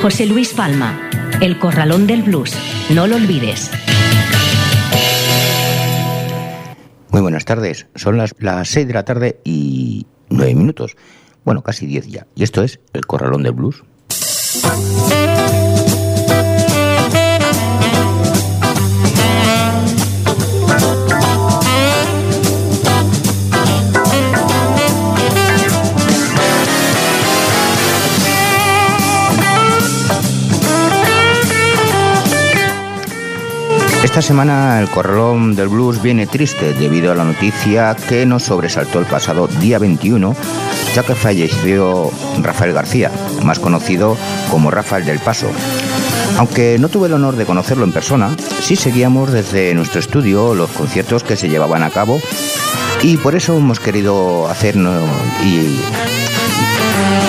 José Luis Palma. El Corralón del Blues. No lo olvides. Muy buenas tardes. Son las, las 6 de la tarde y 9 minutos. Bueno, casi 10 ya. Y esto es El Corralón del Blues. Esta semana el corralón del blues viene triste debido a la noticia que nos sobresaltó el pasado día 21, ya que falleció Rafael García, más conocido como Rafael del Paso. Aunque no tuve el honor de conocerlo en persona, sí seguíamos desde nuestro estudio los conciertos que se llevaban a cabo y por eso hemos querido hacer y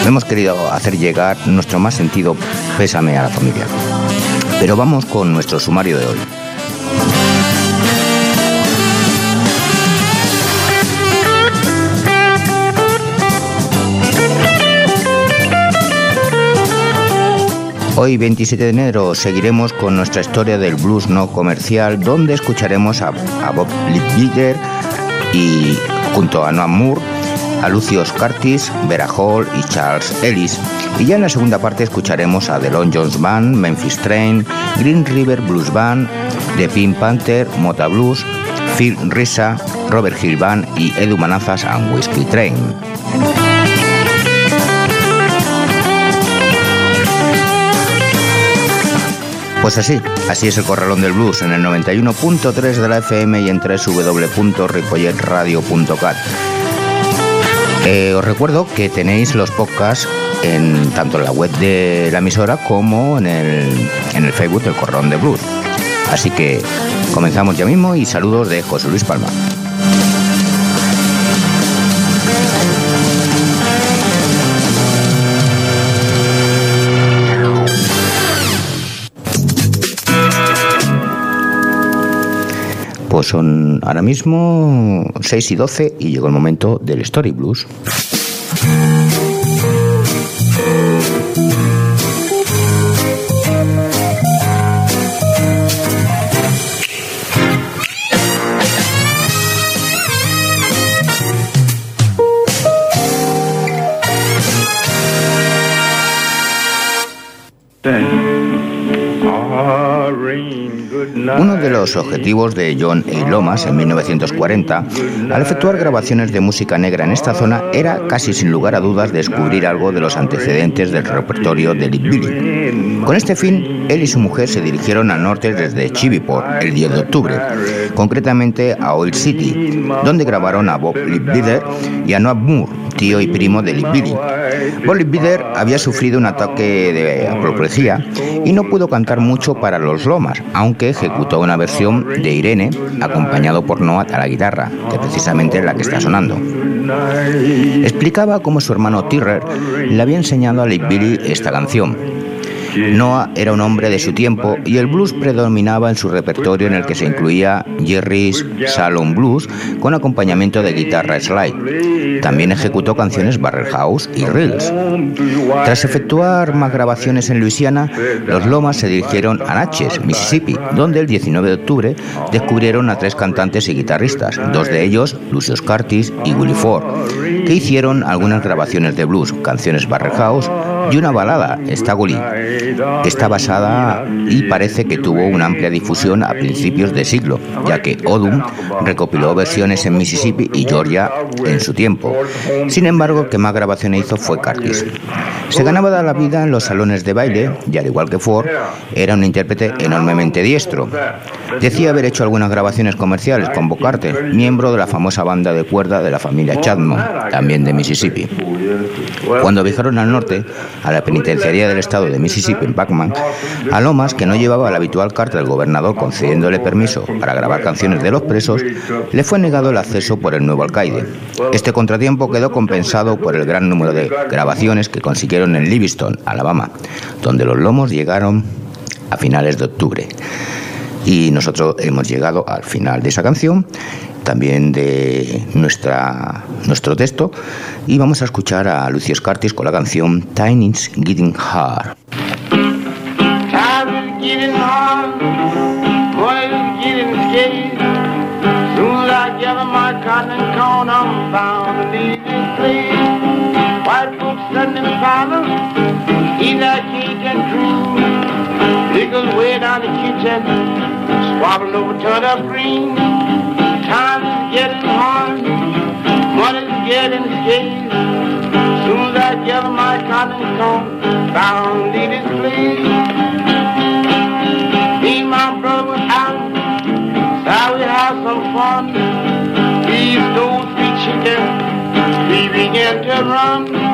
hemos querido hacer llegar nuestro más sentido pésame a la familia. Pero vamos con nuestro sumario de hoy. Hoy 27 de enero seguiremos con nuestra historia del blues no comercial donde escucharemos a, Bob Liebbiger y junto a Noam Moore a Lucius Curtis, Vera Hall y Charles Ellis. Y ya en la segunda parte escucharemos a The Long Jones Band, Memphis Train, Green River Blues Band, The Pink Panther, Mota Blues, Phil Risa, Robert Hill y Edu Manazas and Whiskey Train. Pues así, así es el Corralón del Blues en el 91.3 de la FM y en www.ripolletradio.cat. Eh, os recuerdo que tenéis los podcasts en tanto en la web de la emisora como en el, en el Facebook del Corralón del Blues. Así que comenzamos ya mismo y saludos de José Luis Palma. Pues son ahora mismo 6 y 12 y llegó el momento del Story Blues. Uno de los objetivos de John A. Lomas en 1940, al efectuar grabaciones de música negra en esta zona, era casi sin lugar a dudas descubrir algo de los antecedentes del repertorio de Billy. Con este fin, él y su mujer se dirigieron al norte desde Chiviport el 10 de octubre, concretamente a Oil City, donde grabaron a Bob Liebbider y a Noah Moore, tío y primo de Bob Liebbider había sufrido un ataque de apoplejía y no pudo cantar mucho para los Lomas, aunque ejecutó una versión de Irene acompañado por Noah a la guitarra, que precisamente es la que está sonando. Explicaba cómo su hermano Tirrer le había enseñado a Billy esta canción Noah era un hombre de su tiempo y el blues predominaba en su repertorio en el que se incluía Jerry's Salon Blues con acompañamiento de guitarra slide. También ejecutó canciones Barrel House y Reels. Tras efectuar más grabaciones en Luisiana, los Lomas se dirigieron a Natchez, Mississippi, donde el 19 de octubre descubrieron a tres cantantes y guitarristas, dos de ellos, Lucius Curtis y Willie Ford, que hicieron algunas grabaciones de blues, canciones Barrel House y una balada, Stagoli, que está basada y parece que tuvo una amplia difusión a principios de siglo, ya que Odum recopiló versiones en Mississippi y Georgia en su tiempo. Sin embargo, que más grabaciones hizo fue Curtis. Se ganaba la vida en los salones de baile y al igual que Ford, era un intérprete enormemente diestro. Decía haber hecho algunas grabaciones comerciales con Bocarte, miembro de la famosa banda de cuerda de la familia Chadmon. también de Mississippi. Cuando viajaron al norte, a la penitenciaría del estado de Mississippi en Bachman, a Lomas, que no llevaba la habitual carta del gobernador concediéndole permiso para grabar canciones de los presos, le fue negado el acceso por el nuevo alcaide. Este contratiempo quedó compensado por el gran número de grabaciones que consiguieron en Livingston, Alabama, donde los lomos llegaron a finales de octubre. Y nosotros hemos llegado al final de esa canción, también de nuestra, nuestro texto, y vamos a escuchar a Lucy Scartis con la canción Tiny's Getting Hard. White folks sitting in the parlor, eat that cake and cream. Niggas way down the kitchen, squabbling over turnip green. Time is getting hard, money's getting scarce. Soon as I get my cotton comb, bound leave this place. Me and my brother out, so we had some fun. We stole three chicken, we began to run.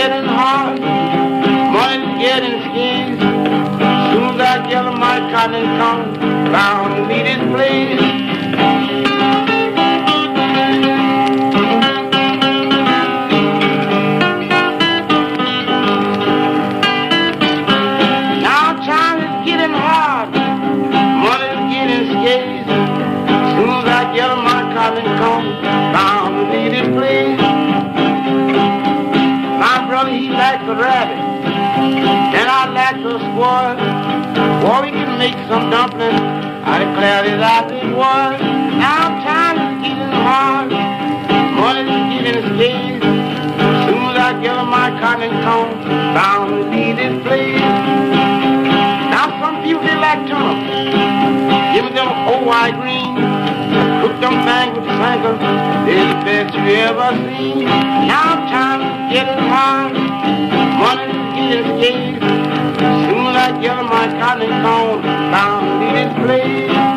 Getting hard, money's getting scarce. I get my cotton come round make some dumplings out of cloudy laughing water. Now time is getting hard, money's getting scarce. Soon as I get my cotton comb, bound to this place. Now some people they like tuna, give them old white green. Cook them with sprinkles, they're the best you ever seen. Now time is getting hard, money's getting scarce. Soon I get my cotton comb down in this place.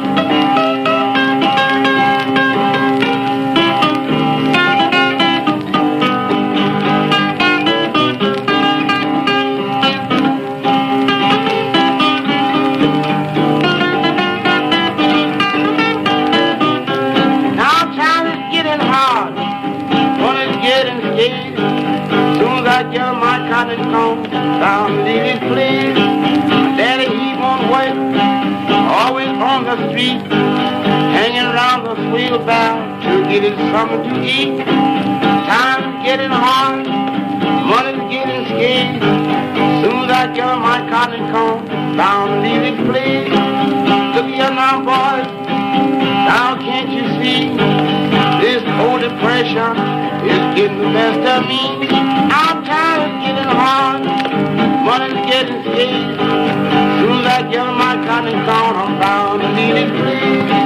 The street, hanging around the wheelbarrow to get his something to eat. Time's getting hard, money's getting scarce. Soon as I get my cotton comb down in this place. Look here now, boys, now can't you see this old depression is getting the best of me? Our time is getting hard, money's getting scarce. Soon as I get my cotton gone, I'm bound to need it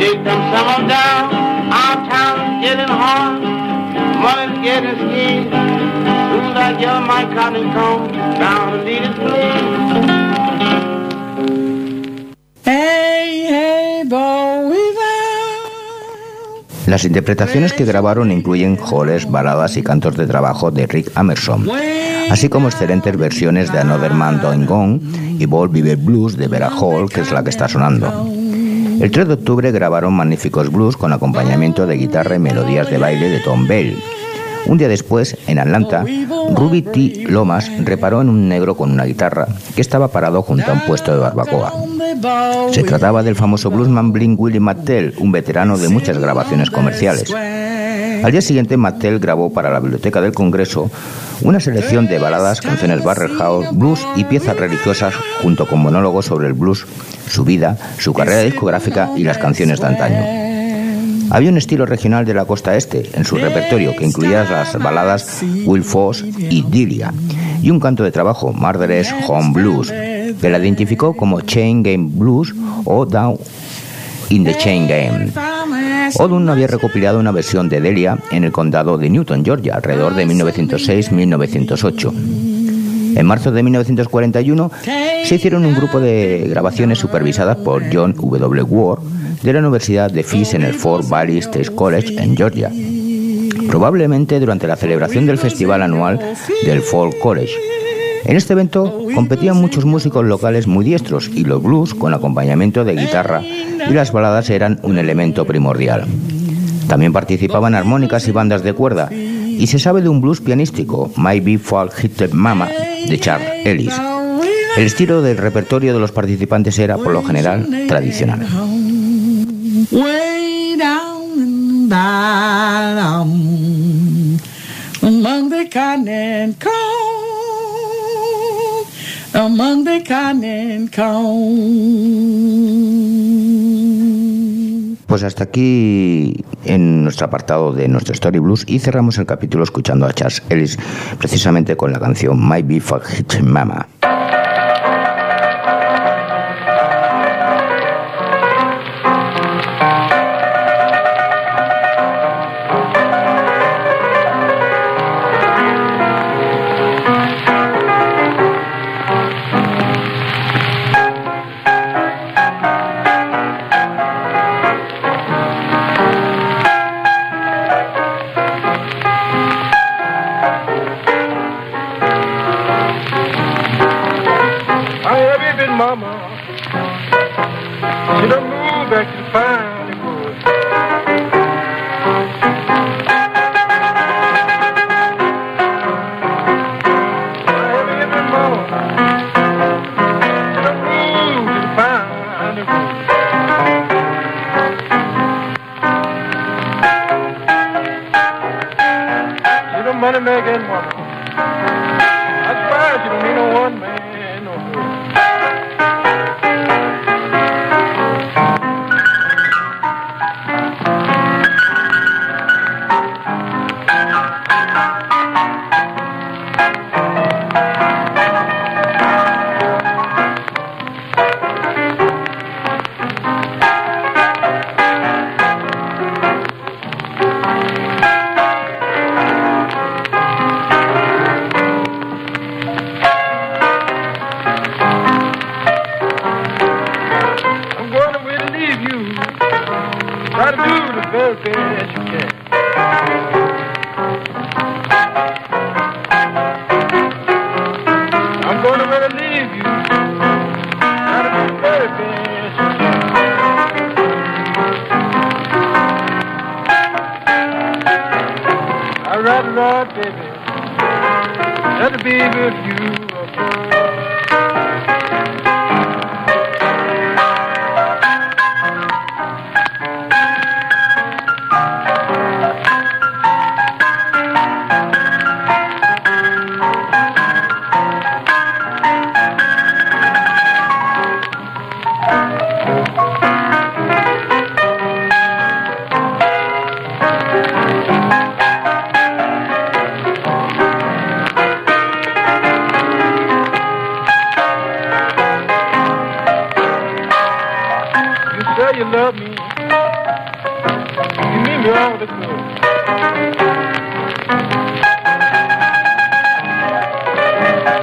for the shake them some down. Our time is getting hard, money's getting scarce. Soon as I get my cotton comb, bound to need it please. Las interpretaciones que grabaron incluyen joles, baladas y cantos de trabajo de Rick Emerson, así como excelentes versiones de Another Man Going Gone y Ball Vive Blues de Vera Hall, que es la que está sonando. El 3 de octubre grabaron magníficos blues con acompañamiento de guitarra y melodías de baile de Tom Bell. Un día después, en Atlanta, Ruby T. Lomas reparó en un negro con una guitarra que estaba parado junto a un puesto de barbacoa. Se trataba del famoso bluesman Blink Willie Mattel, un veterano de muchas grabaciones comerciales. Al día siguiente, Mattel grabó para la Biblioteca del Congreso una selección de baladas, canciones barrel house, blues y piezas religiosas, junto con monólogos sobre el blues, su vida, su carrera discográfica y las canciones de antaño. Había un estilo regional de la costa este en su repertorio que incluía las baladas Will Foss y Dilia y un canto de trabajo, Murderous Home Blues, que la identificó como Chain Game Blues o Down in the Chain Game. Odun había recopilado una versión de Delia en el condado de Newton, Georgia, alrededor de 1906-1908. En marzo de 1941 se hicieron un grupo de grabaciones supervisadas por John W. Ward de la Universidad de Fish en el Fort Valley State College en Georgia, probablemente durante la celebración del festival anual del Folk College. En este evento competían muchos músicos locales muy diestros y los blues con acompañamiento de guitarra y las baladas eran un elemento primordial. También participaban armónicas y bandas de cuerda y se sabe de un blues pianístico, My Be Folk Hit Mama, de Charles Ellis. El estilo del repertorio de los participantes era, por lo general, tradicional. Pues hasta aquí en nuestro apartado de nuestro Story Blues y cerramos el capítulo escuchando a Charles Ellis precisamente con la canción My Be Fuck Mama.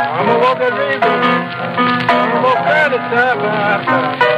I'm a walking river, I'm a walking of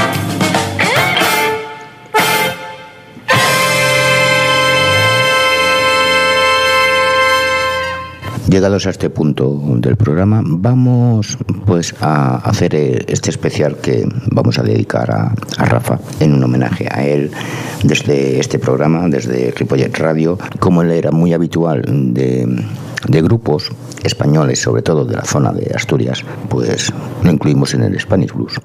Llegados a este punto del programa, vamos pues a hacer eh, este especial que vamos a dedicar a, Rafa en un homenaje a él desde este programa, desde Ripollet Radio, como él era muy habitual de, de grupos españoles, sobre todo de la zona de Asturias, pues lo incluimos en el Spanish Blues.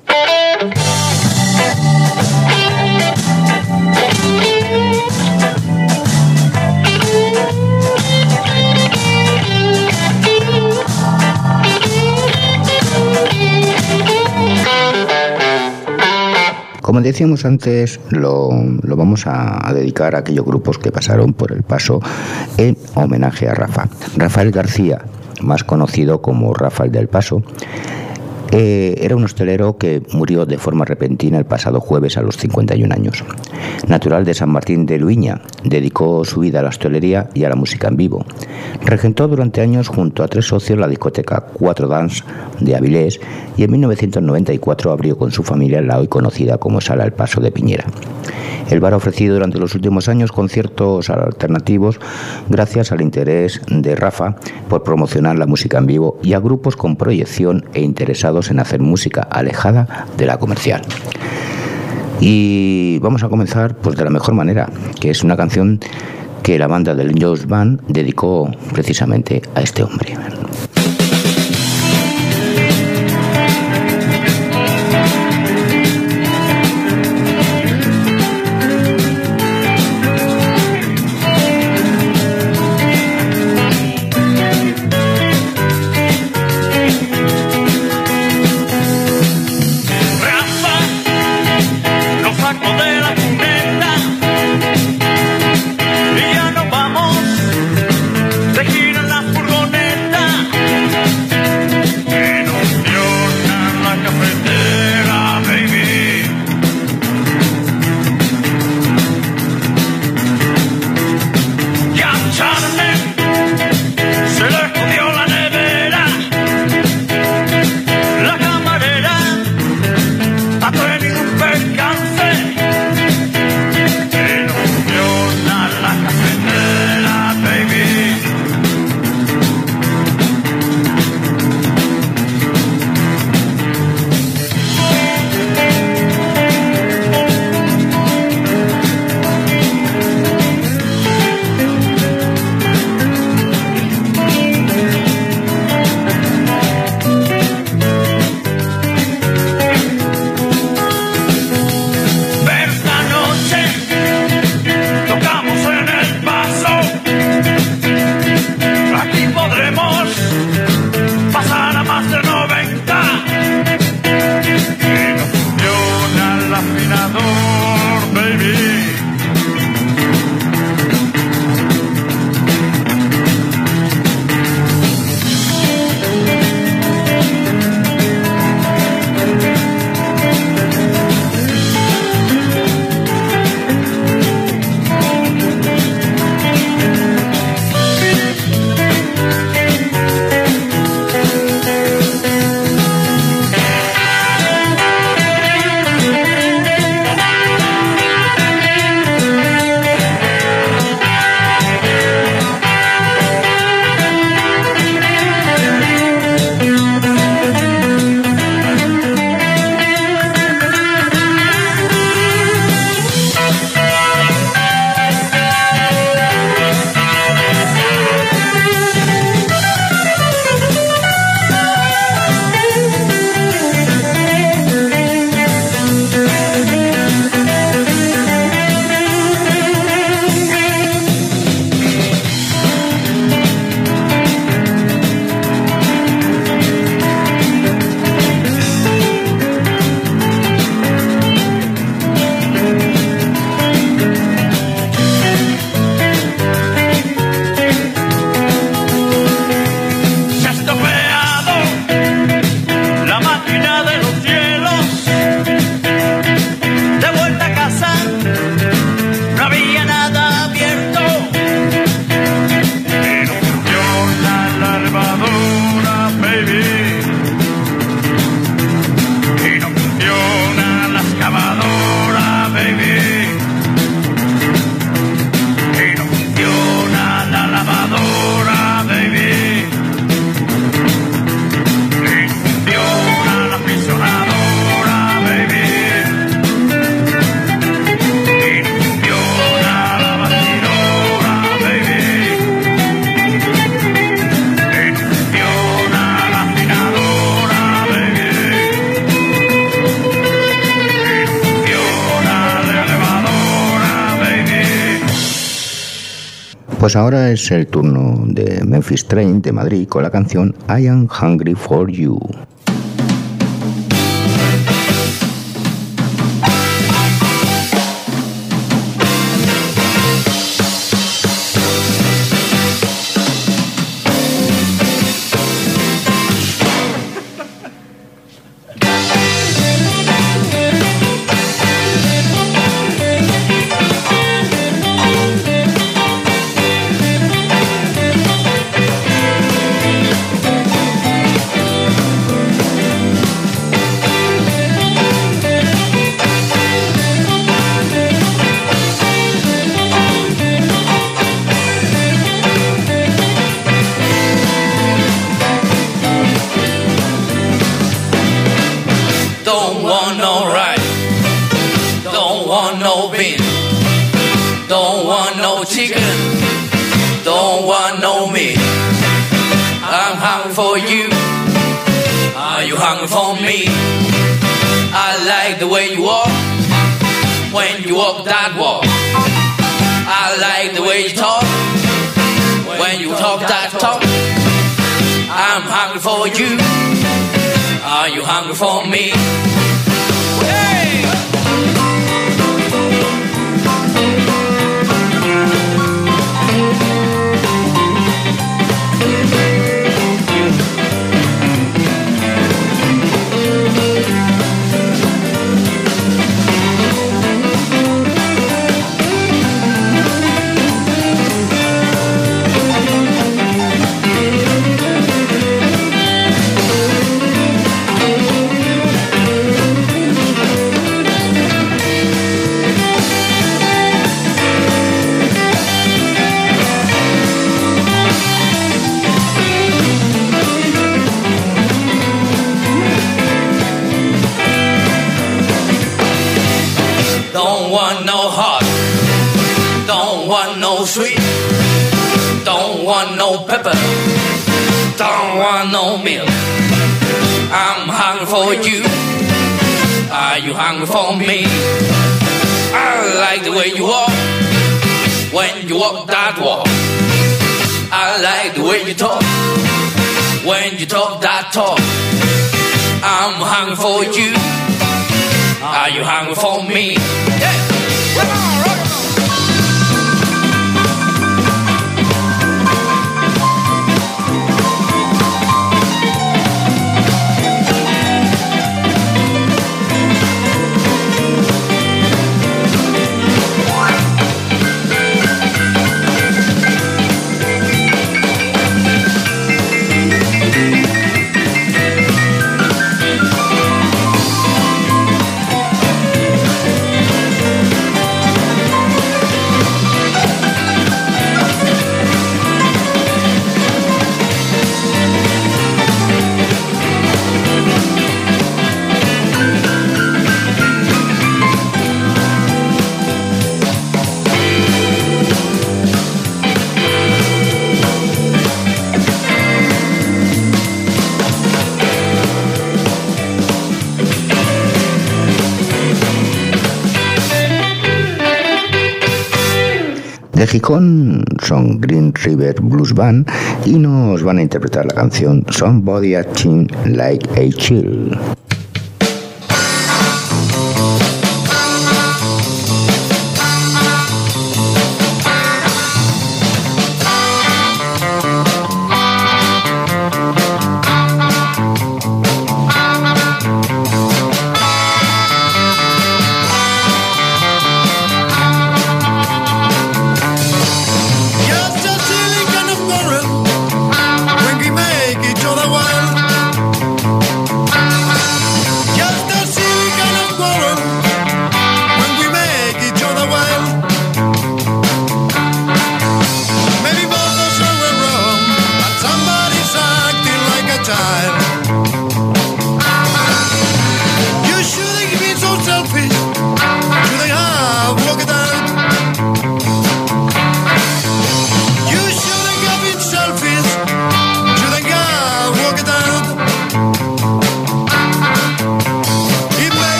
Como decíamos antes, lo, vamos a, a, dedicar a aquellos grupos que pasaron por el paso en homenaje a Rafa. Rafael García, más conocido como Rafael del Paso, eh, era un hostelero que murió de forma repentina el pasado jueves a los 51 años. Natural de San Martín de Luiña, dedicó su vida a la hostelería y a la música en vivo. Regentó durante años junto a tres socios la discoteca Cuatro Dance de Avilés y en 1994 abrió con su familia la hoy conocida como Sala El Paso de Piñera. El bar ha ofrecido durante los últimos años conciertos alternativos gracias al interés de Rafa por promocionar la música en vivo y a grupos con proyección e interesados en hacer música alejada de la comercial. Y vamos a comenzar pues de la mejor manera, que es una canción que la banda del Jones Band dedicó precisamente a este hombre. Pues ahora es el turno de Memphis Train de Madrid con la canción I Am Hungry for You. walk that walk. I like the way you talk. When you talk that talk, I'm hungry for you. Are you hungry for me? De Gijón son Green River Blues Band y nos van a interpretar la canción Somebody Acting Like a Chill.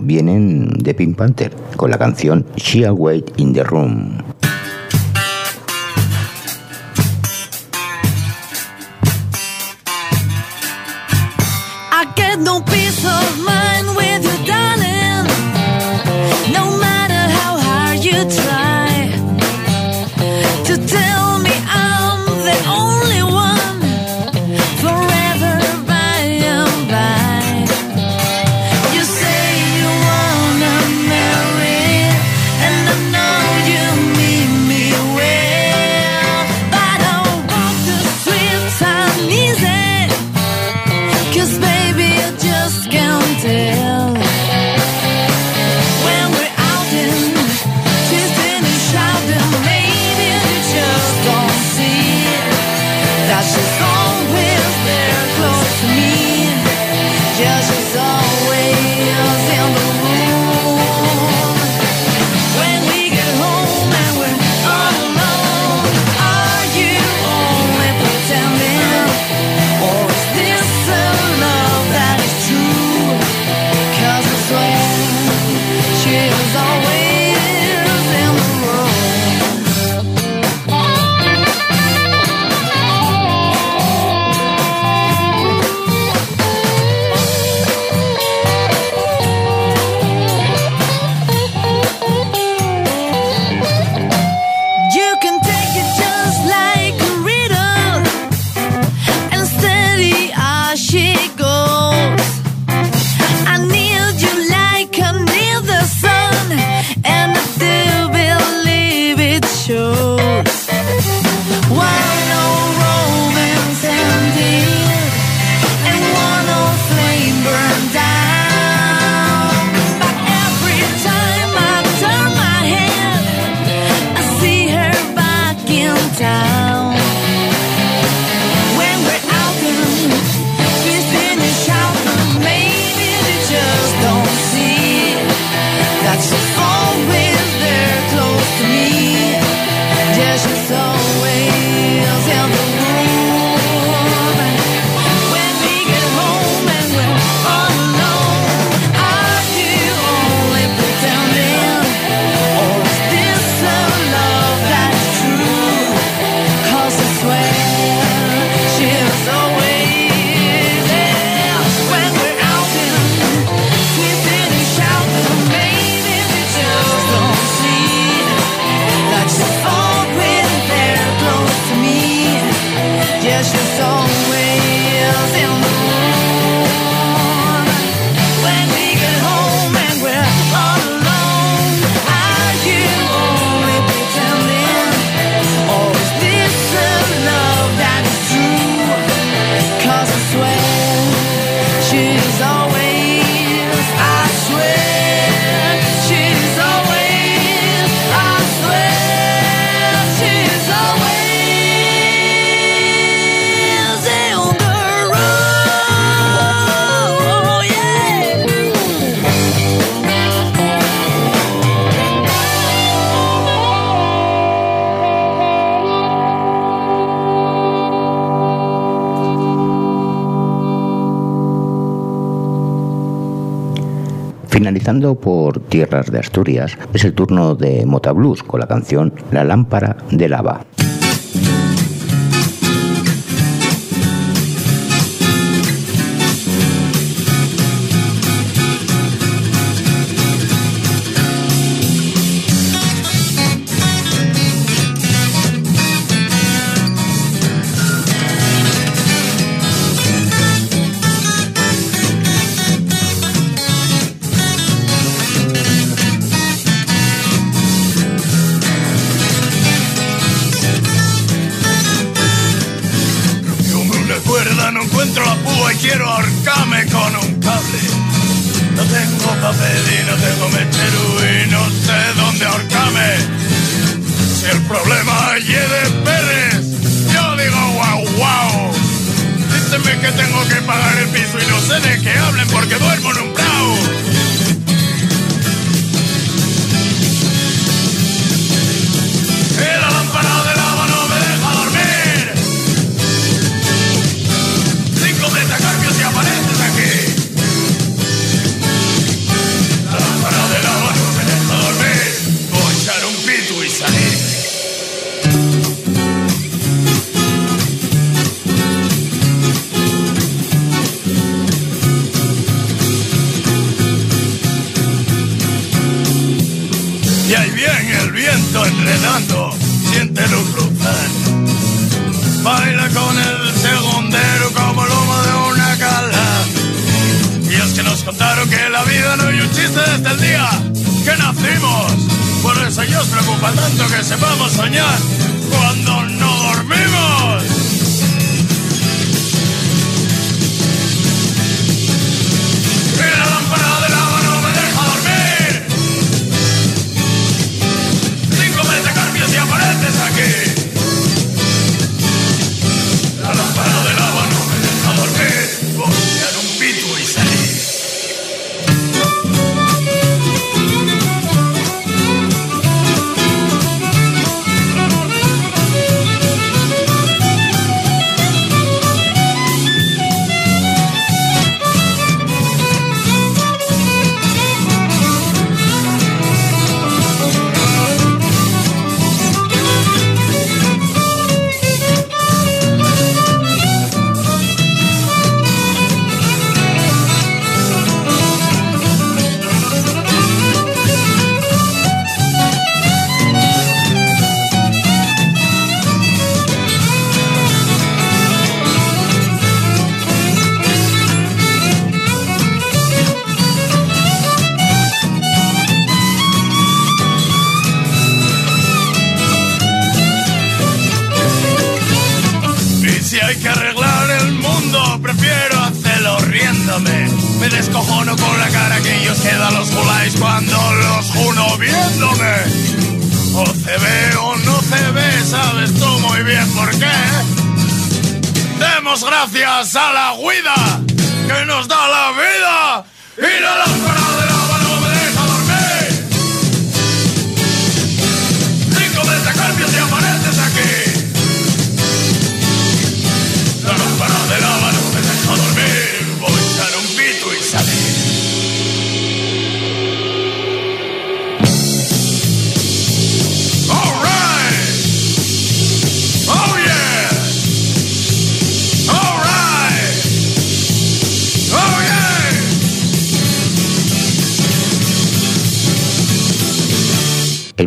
Vienen de Pink Panther con la canción She Wait in the Room. Finalizando por tierras de Asturias, es el turno de Mota Blues con la canción La lámpara de lava. Viento enredando, siéntelo cruzar. Baila con el segundero como el humo de una cala. Y es que nos contaron que la vida no hay un chiste desde el día que nacimos. Por eso ellos preocupa tanto que sepamos soñar cuando no dormimos. Descojono con la cara que ellos quedan los guláis cuando los uno viéndome. O se ve o no se ve, sabes tú muy bien por qué. Demos gracias a la guida que nos da la vida y no la paradera.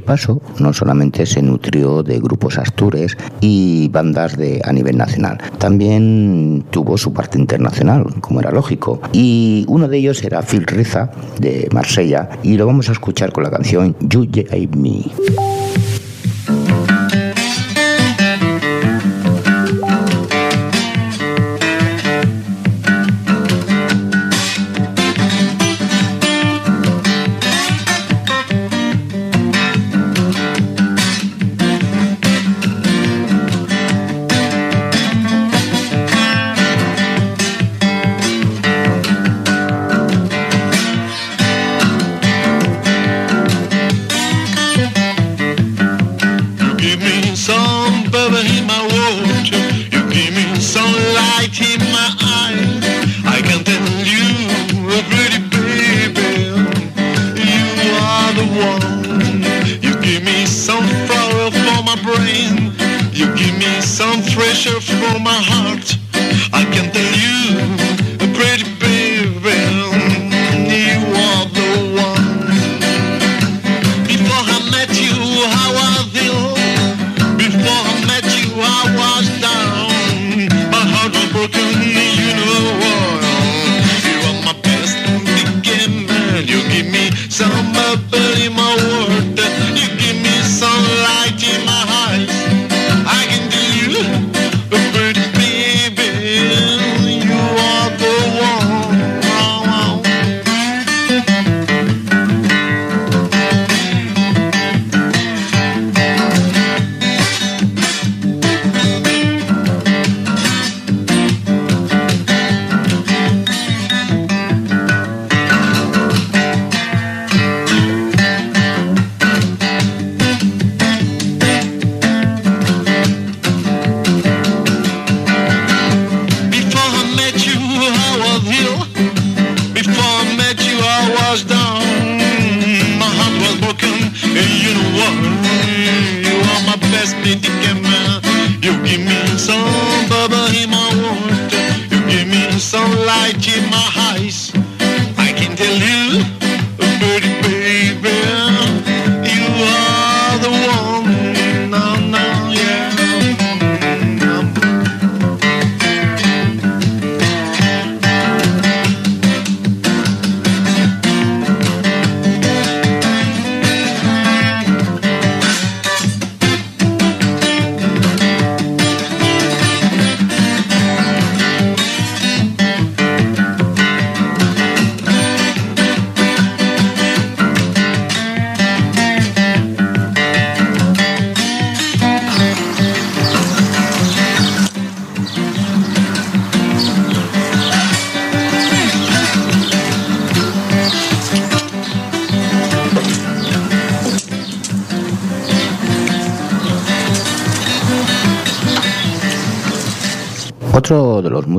Paso no solamente se nutrió de grupos astures y bandas de, a nivel nacional, también tuvo su parte internacional, como era lógico. Y uno de ellos era Phil Riza, de Marsella, y lo vamos a escuchar con la canción You Gave Me.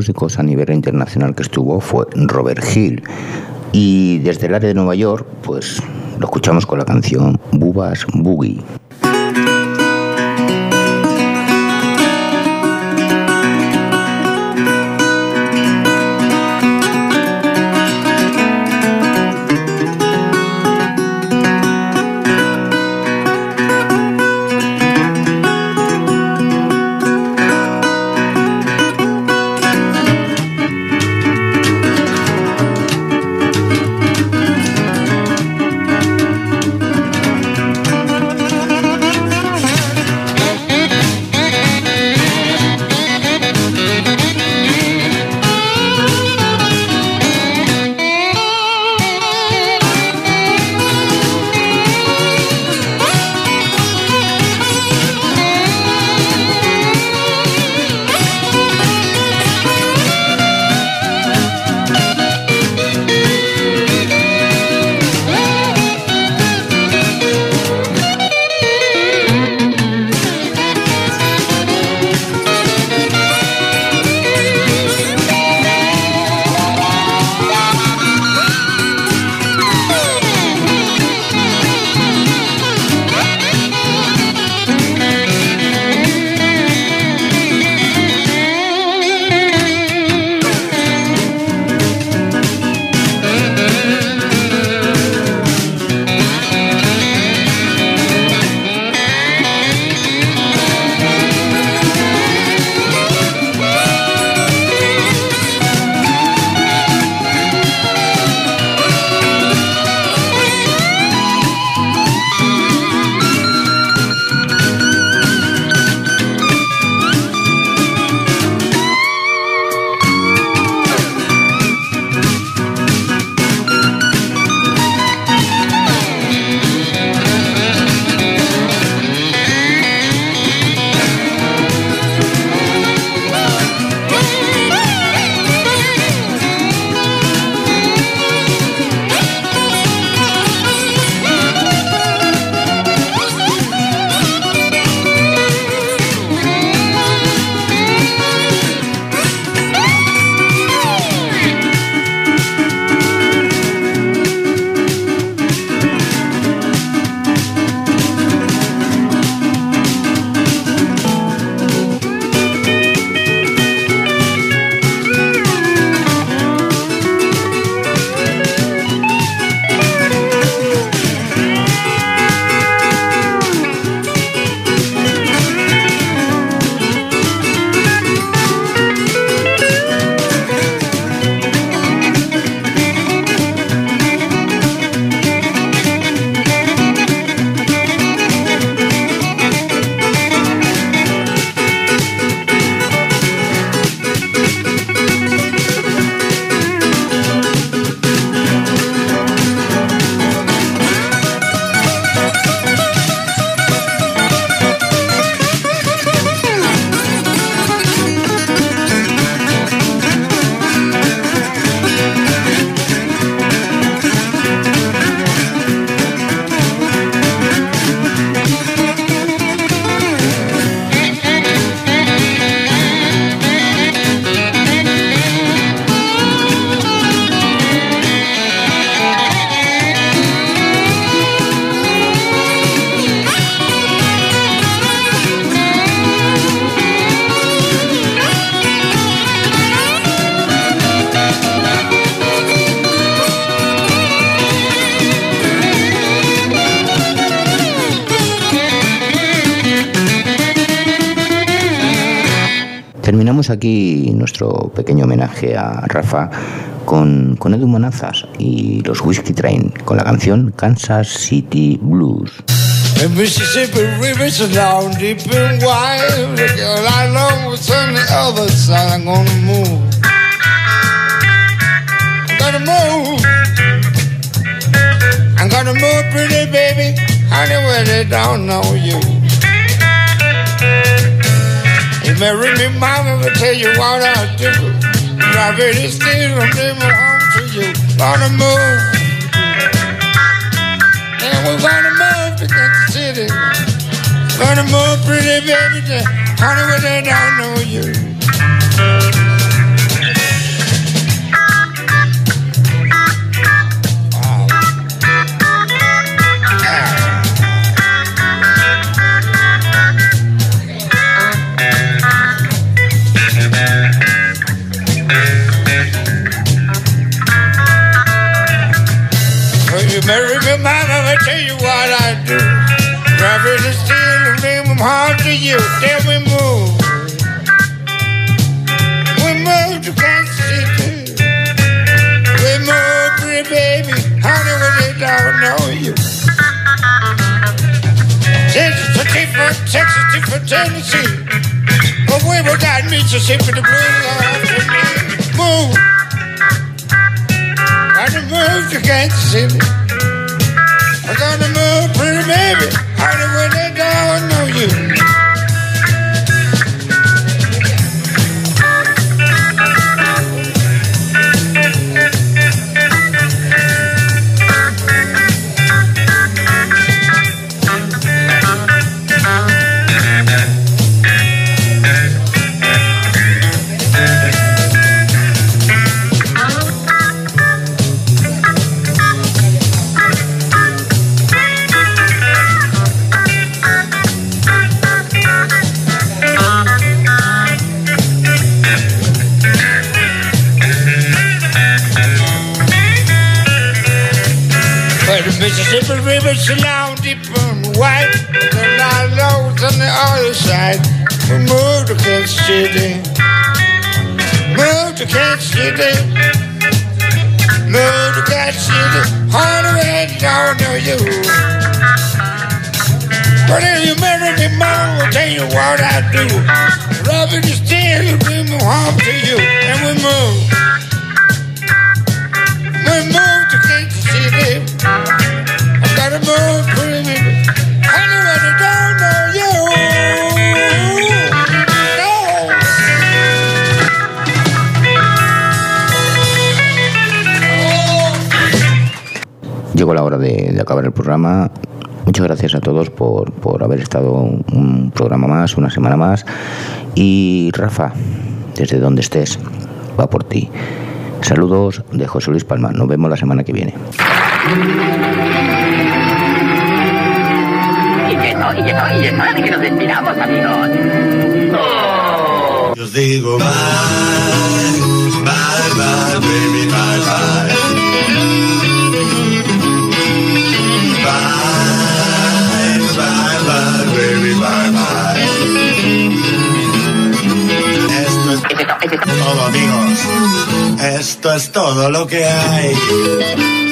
Músicos a nivel internacional que estuvo fue Robert Hill. Y desde el área de Nueva York, pues lo escuchamos con la canción Bubas Boogie. Aquí nuestro pequeño homenaje a Rafa con, con Edu Monazas y los Whiskey Train con la canción Kansas City Blues. I'm gonna move. Pretty baby. Don't know you. Marry me, mama, will tell you what I do. Drive it still from them home to you. Gonna move. And we're gonna move to Kansas City. Gonna move, pretty baby, to Hollywood, they don't know you. Mississippi River's long, deep and wide. The line lows on the other side. We move to Kansas City. Move to Kansas City. Move to Kansas City. Honey, I don't know you. But if you marry me, mom, I'll tell you what I do. Rubbing the steel, bring me home to you. And we move. Llegó la hora de, acabar el programa. Muchas gracias a todos por, por haber estado un programa más, una semana más. Y Rafa, desde donde estés, va por ti. Saludos de José Luis Palma. Nos vemos la semana que viene. Y es hora de que nos despidamos, amigos. Yo os digo bye, bye, bye, baby, bye, bye. Bye, bye, bye, baby, bye, bye. Esto es Es eso, es todo, amigos. Esto es todo lo que hay.